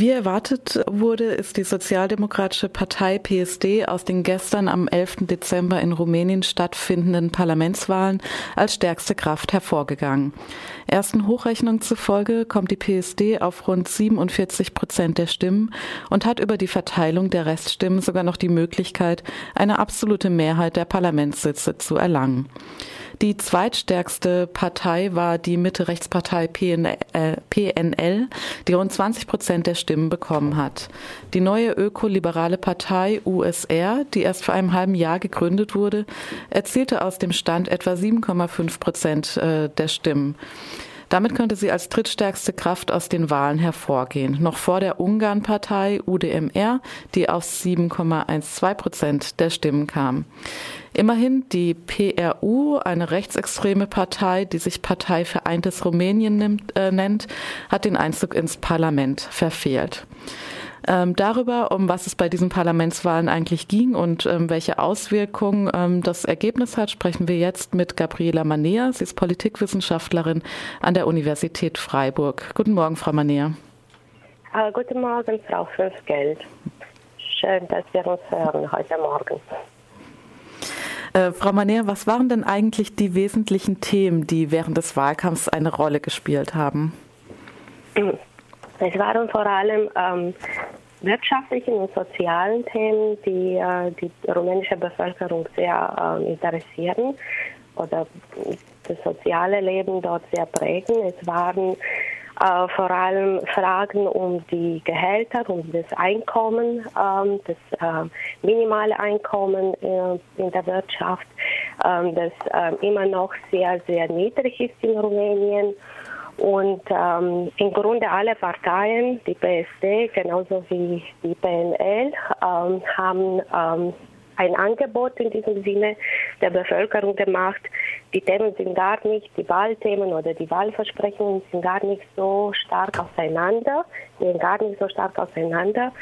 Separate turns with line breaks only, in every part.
Wie erwartet wurde, ist die Sozialdemokratische Partei PSD aus den gestern am 11. Dezember in Rumänien stattfindenden Parlamentswahlen als stärkste Kraft hervorgegangen. Ersten Hochrechnungen zufolge kommt die PSD auf rund 47 Prozent der Stimmen und hat über die Verteilung der Reststimmen sogar noch die Möglichkeit, eine absolute Mehrheit der Parlamentssitze zu erlangen. Die zweitstärkste Partei war die Mitte-Rechtspartei PNL, äh, die rund 20 Prozent der Stimmen bekommen hat. Die neue ökoliberale Partei USR, die erst vor einem halben Jahr gegründet wurde, erzielte aus dem Stand etwa 7,5 Prozent äh, der Stimmen. Damit könnte sie als drittstärkste Kraft aus den Wahlen hervorgehen, noch vor der Ungarn-Partei UDMR, die auf 7,12 Prozent der Stimmen kam. Immerhin die PRU, eine rechtsextreme Partei, die sich Partei Vereintes Rumänien nimmt, äh, nennt, hat den Einzug ins Parlament verfehlt. Ähm, darüber, um was es bei diesen Parlamentswahlen eigentlich ging und ähm, welche Auswirkungen ähm, das Ergebnis hat, sprechen wir jetzt mit Gabriela Manea. Sie ist Politikwissenschaftlerin an der Universität Freiburg. Guten Morgen, Frau Manea.
Uh, guten Morgen, Frau Fünfgeld. Schön, dass wir uns hören heute Morgen.
Äh, Frau Manea, was waren denn eigentlich die wesentlichen Themen, die während des Wahlkampfs eine Rolle gespielt haben?
Es waren vor allem ähm, wirtschaftlichen und sozialen Themen, die äh, die rumänische Bevölkerung sehr äh, interessieren oder das soziale Leben dort sehr prägen. Es waren äh, vor allem Fragen um die Gehälter, um das Einkommen, ähm, das äh, minimale Einkommen äh, in der Wirtschaft, ähm, das ähm, immer noch sehr, sehr niedrig ist in Rumänien. Und ähm, im Grunde alle Parteien, die PSD genauso wie die PNL, ähm, haben ähm, ein Angebot in diesem Sinne der Bevölkerung gemacht. Die Themen sind gar nicht, die Wahlthemen oder die Wahlversprechen sind gar nicht so stark auseinander, gehen gar nicht so stark auseinander.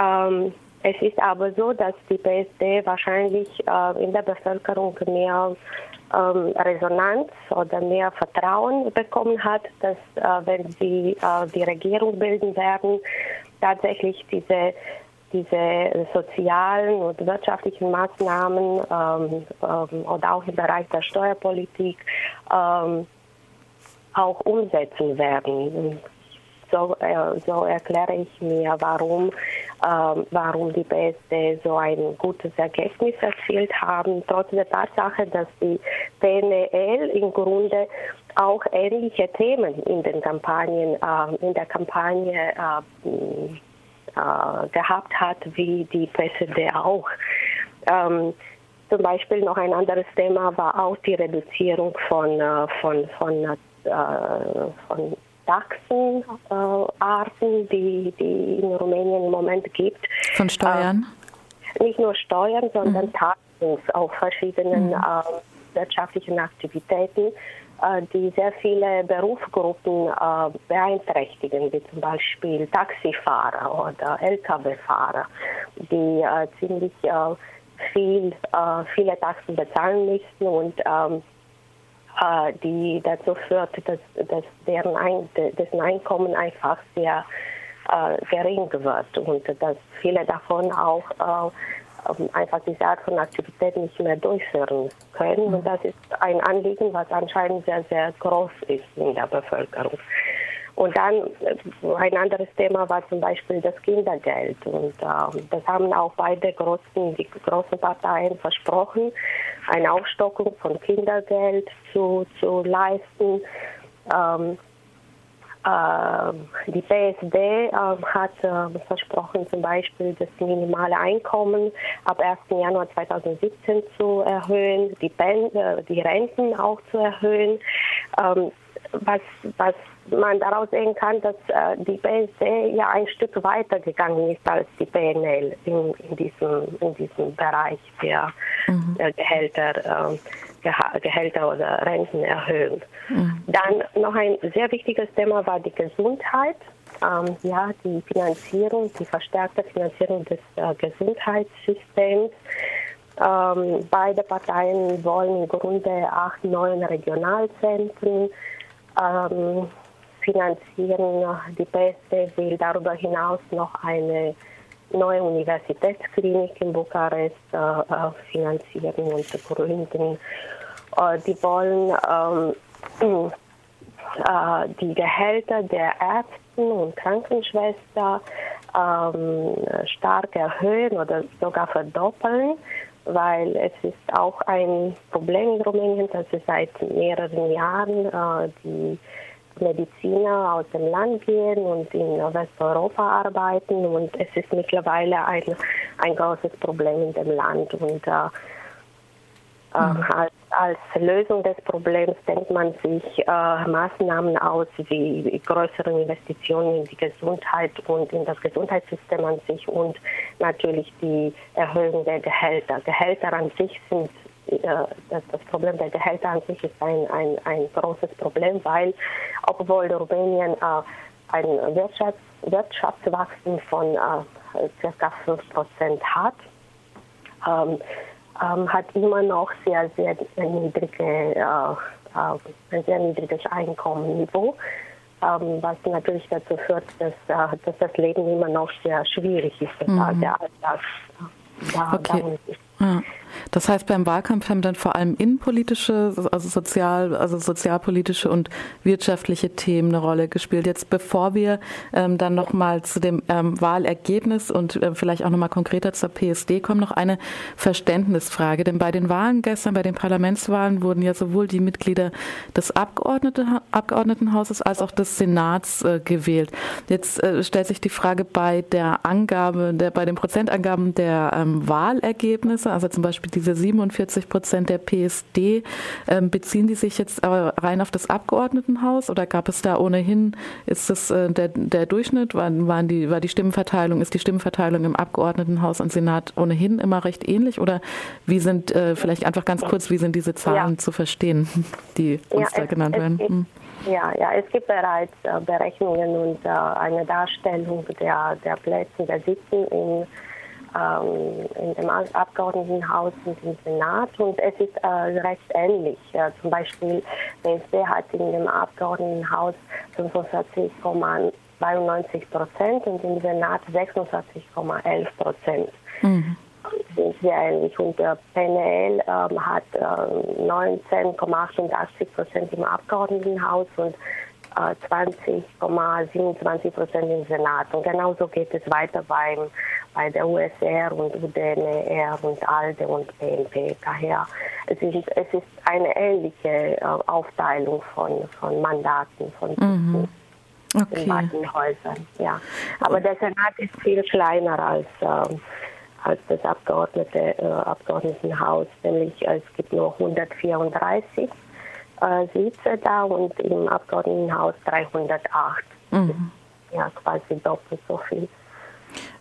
Ähm, es ist aber so, dass die PSD wahrscheinlich äh, in der Bevölkerung mehr ähm, Resonanz oder mehr Vertrauen bekommen hat, dass äh, wenn sie äh, die Regierung bilden werden, tatsächlich diese diese sozialen und wirtschaftlichen Maßnahmen ähm, ähm, oder auch im Bereich der Steuerpolitik ähm, auch umsetzen werden. So, äh, so erkläre ich mir, warum, äh, warum die PSD so ein gutes Ergebnis erzielt haben, trotz der Tatsache, dass die PNL im Grunde auch ähnliche Themen in den Kampagnen, äh, in der Kampagne äh, äh, gehabt hat, wie die PSD auch. Ähm, zum Beispiel noch ein anderes Thema war auch die Reduzierung von, äh, von, von, äh, von Taxenarten, die, die in Rumänien im Moment gibt.
Von Steuern?
Äh, nicht nur Steuern, sondern mhm. Taxen auf verschiedenen mhm. äh, wirtschaftlichen Aktivitäten, äh, die sehr viele Berufsgruppen äh, beeinträchtigen, wie zum Beispiel Taxifahrer oder Lkw-Fahrer, die äh, ziemlich äh, viel, viele Taxen bezahlen müssen und ähm, äh, die dazu führt, dass, dass deren Ein dessen Einkommen einfach sehr äh, gering wird und dass viele davon auch äh, einfach diese Art von Aktivität nicht mehr durchführen können. Und das ist ein Anliegen, was anscheinend sehr, sehr groß ist in der Bevölkerung. Und dann äh, ein anderes Thema war zum Beispiel das Kindergeld. Und äh, das haben auch beide großen, die großen Parteien versprochen, eine Aufstockung von Kindergeld zu, zu leisten. Ähm, äh, die PSD äh, hat äh, versprochen, zum Beispiel das minimale Einkommen ab 1. Januar 2017 zu erhöhen, die, äh, die Renten auch zu erhöhen. Ähm, was, was man daraus sehen kann, dass äh, die BSD ja ein Stück weiter gegangen ist als die PNL in, in, diesem, in diesem Bereich der, mhm. Gehälter, Gehälter oder Rentenerhöhung. Mhm. Dann noch ein sehr wichtiges Thema war die Gesundheit. Ähm, ja, die Finanzierung, die verstärkte Finanzierung des äh, Gesundheitssystems. Ähm, beide Parteien wollen im Grunde acht neuen Regionalzentren ähm, finanzieren. Die PSD will darüber hinaus noch eine neue Universitätsklinik in Bukarest äh, finanzieren und gründen. Äh, die wollen ähm, äh, die Gehälter der Ärzte und Krankenschwestern ähm, stark erhöhen oder sogar verdoppeln, weil es ist auch ein Problem in Rumänien, dass es seit mehreren Jahren äh, die Mediziner aus dem Land gehen und in Westeuropa arbeiten und es ist mittlerweile ein, ein großes Problem in dem Land und äh, mhm. als, als, Lösung des Problems denkt man sich äh, Maßnahmen aus wie größere Investitionen in die Gesundheit und in das Gesundheitssystem an sich und natürlich die Erhöhung der Gehälter. Gehälter an sich sind das, das Problem der Gehälter an sich ist ein, ein, ein großes Problem, weil obwohl Rumänien äh, ein Wirtschafts, Wirtschaftswachstum von äh, ca. 5% hat, ähm, ähm, hat immer noch sehr, sehr niedrige, äh, äh, ein sehr niedriges Einkommenniveau, ähm, was natürlich dazu führt, dass, äh, dass das Leben immer noch sehr schwierig ist, mhm. der Alltag.
Da, okay. Ja. Das heißt, beim Wahlkampf haben dann vor allem innenpolitische, also sozial, also sozialpolitische und wirtschaftliche Themen eine Rolle gespielt. Jetzt, bevor wir ähm, dann nochmal zu dem ähm, Wahlergebnis und äh, vielleicht auch nochmal konkreter zur PSD kommen, noch eine Verständnisfrage. Denn bei den Wahlen gestern, bei den Parlamentswahlen wurden ja sowohl die Mitglieder des Abgeordnete, Abgeordnetenhauses als auch des Senats äh, gewählt. Jetzt äh, stellt sich die Frage bei der Angabe, der, bei den Prozentangaben der ähm, Wahlergebnisse, also zum Beispiel diese 47 Prozent der PSD, ähm, beziehen die sich jetzt aber rein auf das Abgeordnetenhaus oder gab es da ohnehin, ist das äh, der, der Durchschnitt, waren, waren die, war die Stimmenverteilung, ist die Stimmenverteilung im Abgeordnetenhaus und Senat ohnehin immer recht ähnlich oder wie sind, äh, vielleicht einfach ganz kurz, wie sind diese Zahlen ja. zu verstehen, die uns ja, da genannt werden? Hm.
Ja, ja, es gibt bereits äh, Berechnungen und äh, eine Darstellung der, der Plätze der Sitzen in ähm, in dem Abgeordnetenhaus und im Senat und es ist äh, recht ähnlich. Äh, zum Beispiel PSD hat in dem Abgeordnetenhaus 45,92 Prozent und im Senat 46,11 Prozent. Mhm. Sind sehr ähnlich. Und der PNL ähm, hat äh, 19,88 Prozent im Abgeordnetenhaus und 20,27 Prozent im Senat. Und genauso geht es weiter beim, bei der USR und UDNR und ALDE und BNP. Daher es ist es ist eine ähnliche äh, Aufteilung von, von Mandaten von mhm. okay. in beiden Häusern. Ja. Aber der Senat ist viel kleiner als, äh, als das Abgeordnete, äh, Abgeordnetenhaus, nämlich es gibt nur 134 äh, Sitze da und im Abgeordnetenhaus 308. Mhm. Ja, quasi doppelt so viel.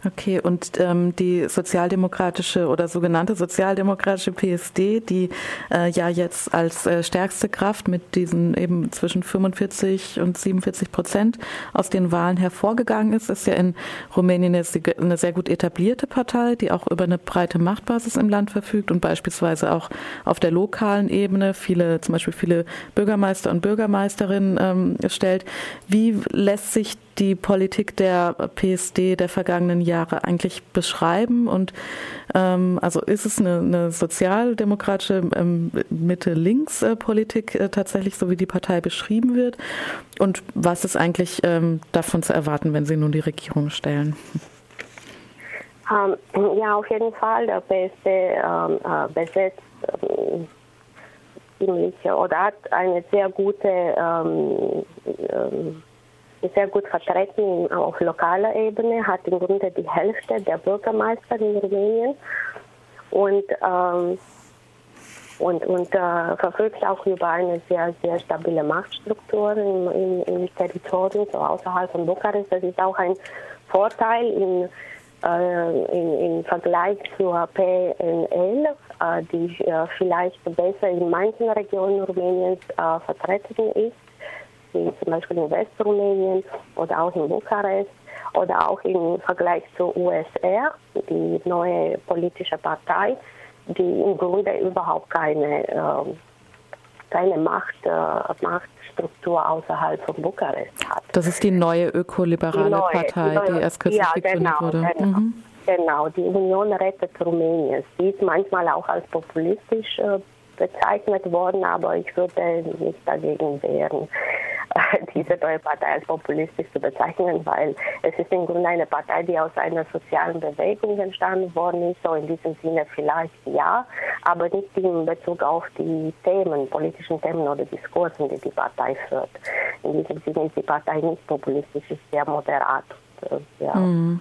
Okay, und ähm, die sozialdemokratische oder sogenannte sozialdemokratische PSD, die äh, ja jetzt als äh, stärkste Kraft mit diesen eben zwischen 45 und 47 Prozent aus den Wahlen hervorgegangen ist, ist ja in Rumänien eine sehr gut etablierte Partei, die auch über eine breite Machtbasis im Land verfügt und beispielsweise auch auf der lokalen Ebene viele, zum Beispiel viele Bürgermeister und Bürgermeisterinnen ähm, stellt. Wie lässt sich die Politik der PSD der vergangenen Jahre eigentlich beschreiben? Und ähm, also ist es eine, eine sozialdemokratische ähm, Mitte-Links-Politik äh, tatsächlich, so wie die Partei beschrieben wird? Und was ist eigentlich ähm, davon zu erwarten, wenn Sie nun die Regierung stellen?
Ähm, ja, auf jeden Fall. Der PSD ähm, äh, besetzt ähm, ziemlich oder hat eine sehr gute sehr gut vertreten auf lokaler Ebene, hat im Grunde die Hälfte der Bürgermeister in Rumänien und, ähm, und, und äh, verfügt auch über eine sehr, sehr stabile Machtstruktur im, im, im Territorium, so außerhalb von Bukarest. Das ist auch ein Vorteil in, äh, im Vergleich zur PNL, äh, die äh, vielleicht besser in manchen Regionen Rumäniens vertreten ist wie zum Beispiel in Westrumänien oder auch in Bukarest oder auch im Vergleich zur USR, die neue politische Partei, die im Grunde überhaupt keine, äh, keine Macht, äh, Machtstruktur außerhalb von Bukarest hat.
Das ist die neue ökoliberale die neue, Partei, die, neue, die, erst kürzlich ja, gegründet genau, wurde.
Genau. Mhm. Genau, die Union rettet Rumäniens. Die ist manchmal auch als populistisch äh, bezeichnet worden, aber ich würde mich dagegen wehren, diese neue Partei als populistisch zu bezeichnen, weil es ist im Grunde eine Partei, die aus einer sozialen Bewegung entstanden worden ist. So in diesem Sinne vielleicht ja, aber nicht in Bezug auf die Themen, politischen Themen oder Diskursen, die die Partei führt. In diesem Sinne ist die Partei nicht populistisch, ist sehr moderat. Und, äh, ja. Mhm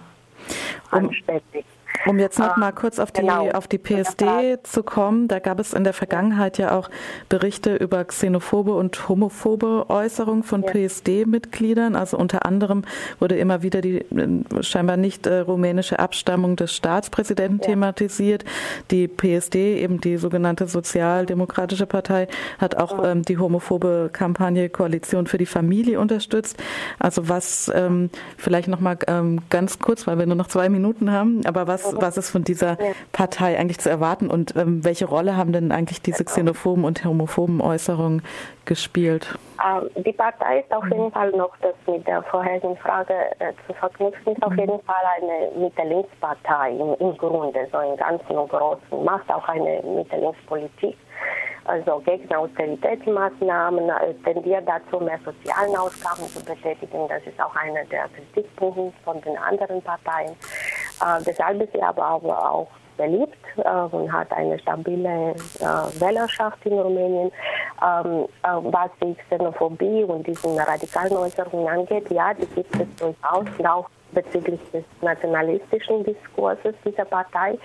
anständig.
Um jetzt noch mal kurz auf die, genau. auf die PSD zu kommen, da gab es in der Vergangenheit ja auch Berichte über xenophobe und homophobe Äußerungen von ja. PSD-Mitgliedern. Also unter anderem wurde immer wieder die äh, scheinbar nicht äh, rumänische Abstammung des Staatspräsidenten ja. thematisiert. Die PSD, eben die sogenannte Sozialdemokratische Partei, hat auch ähm, die homophobe Kampagne Koalition für die Familie unterstützt. Also was ähm, vielleicht noch mal ähm, ganz kurz, weil wir nur noch zwei Minuten haben, aber was was, ist von dieser Partei eigentlich zu erwarten und ähm, welche Rolle haben denn eigentlich diese xenophoben und homophoben Äußerungen gespielt?
Ähm, die Partei ist auf jeden Fall noch das mit der vorherigen Frage äh, zu verknüpfen, ist auf jeden Fall eine Mitte-Links-Partei im, im, Grunde, so im Ganzen und Großen, macht auch eine Mitte-Links-Politik also gegen Austeritätsmaßnahmen, äh, tendiert dazu, mehr sozialen Ausgaben zu betätigen. Das ist auch einer der Kritikpunkte von den anderen Parteien. Äh, deshalb ist sie aber auch beliebt äh, und hat eine stabile äh, Wählerschaft in Rumänien. Ähm, äh, was die Xenophobie und diesen radikalen Äußerungen angeht, ja, die gibt es durchaus, auch bezüglich des nationalistischen Diskurses dieser Partei.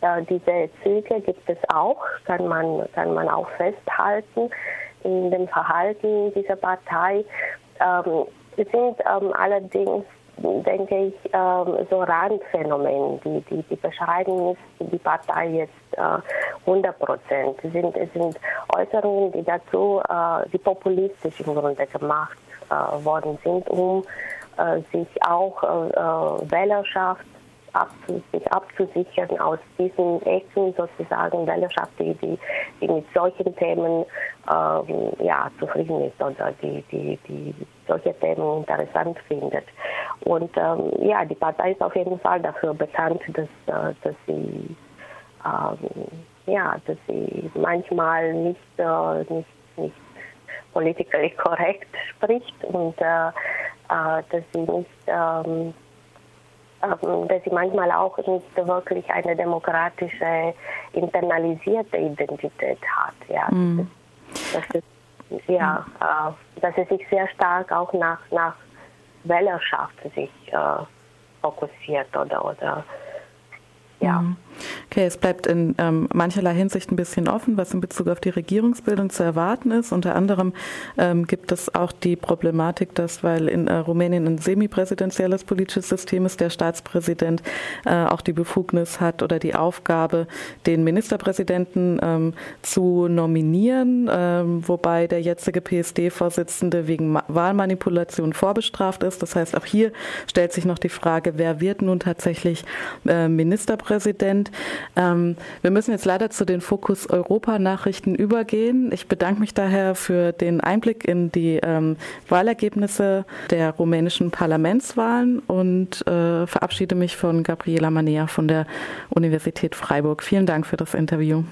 Äh, diese Züge gibt es auch, kann man, kann man auch festhalten in dem Verhalten dieser Partei. Ähm, sind ähm, allerdings denke ich, ähm, so Randphänomen, die, die, die beschreiben nicht die Partei jetzt äh, 100 Prozent. Es sind, sind Äußerungen, die dazu, äh, die populistisch im Grunde gemacht äh, worden sind, um äh, sich auch äh, äh, Wählerschaft abzu, sich abzusichern aus diesen echten sozusagen Wählerschaft, die, die, die mit solchen Themen ähm, ja, zufrieden ist oder die, die, die solche Themen interessant findet. Und ähm, ja, die Partei ist auf jeden Fall dafür bekannt, dass, äh, dass sie ähm, ja, dass sie manchmal nicht, äh, nicht, nicht politisch korrekt spricht und äh, dass sie nicht ähm, ähm, dass sie manchmal auch nicht wirklich eine demokratische, internalisierte Identität hat. Ja. Mm. Das ist, ja, dass sie sich sehr stark auch nach, nach Wählerschaft sich äh, fokussiert oder, oder ja.
Mhm. Okay, es bleibt in ähm, mancherlei Hinsicht ein bisschen offen, was in Bezug auf die Regierungsbildung zu erwarten ist. Unter anderem ähm, gibt es auch die Problematik, dass, weil in äh, Rumänien ein semipräsidentielles politisches System ist, der Staatspräsident äh, auch die Befugnis hat oder die Aufgabe, den Ministerpräsidenten ähm, zu nominieren, ähm, wobei der jetzige PSD-Vorsitzende wegen Ma Wahlmanipulation vorbestraft ist. Das heißt, auch hier stellt sich noch die Frage, wer wird nun tatsächlich äh, Ministerpräsident? Ähm, wir müssen jetzt leider zu den Fokus Europa-Nachrichten übergehen. Ich bedanke mich daher für den Einblick in die ähm, Wahlergebnisse der rumänischen Parlamentswahlen und äh, verabschiede mich von Gabriela Manea von der Universität Freiburg. Vielen Dank für das Interview.